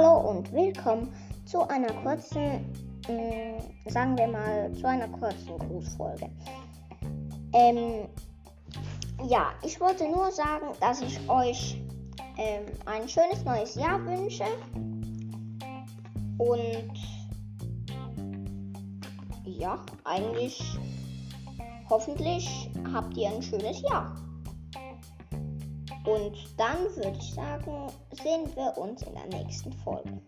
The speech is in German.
und willkommen zu einer kurzen, mh, mm, sagen wir mal, zu einer kurzen Grußfolge. Ähm, ja, ich wollte nur sagen, dass ich euch ähm, ein schönes neues Jahr wünsche und ja, eigentlich hoffentlich habt ihr ein schönes Jahr. Und dann würde ich sagen, sehen wir uns in der nächsten Folge.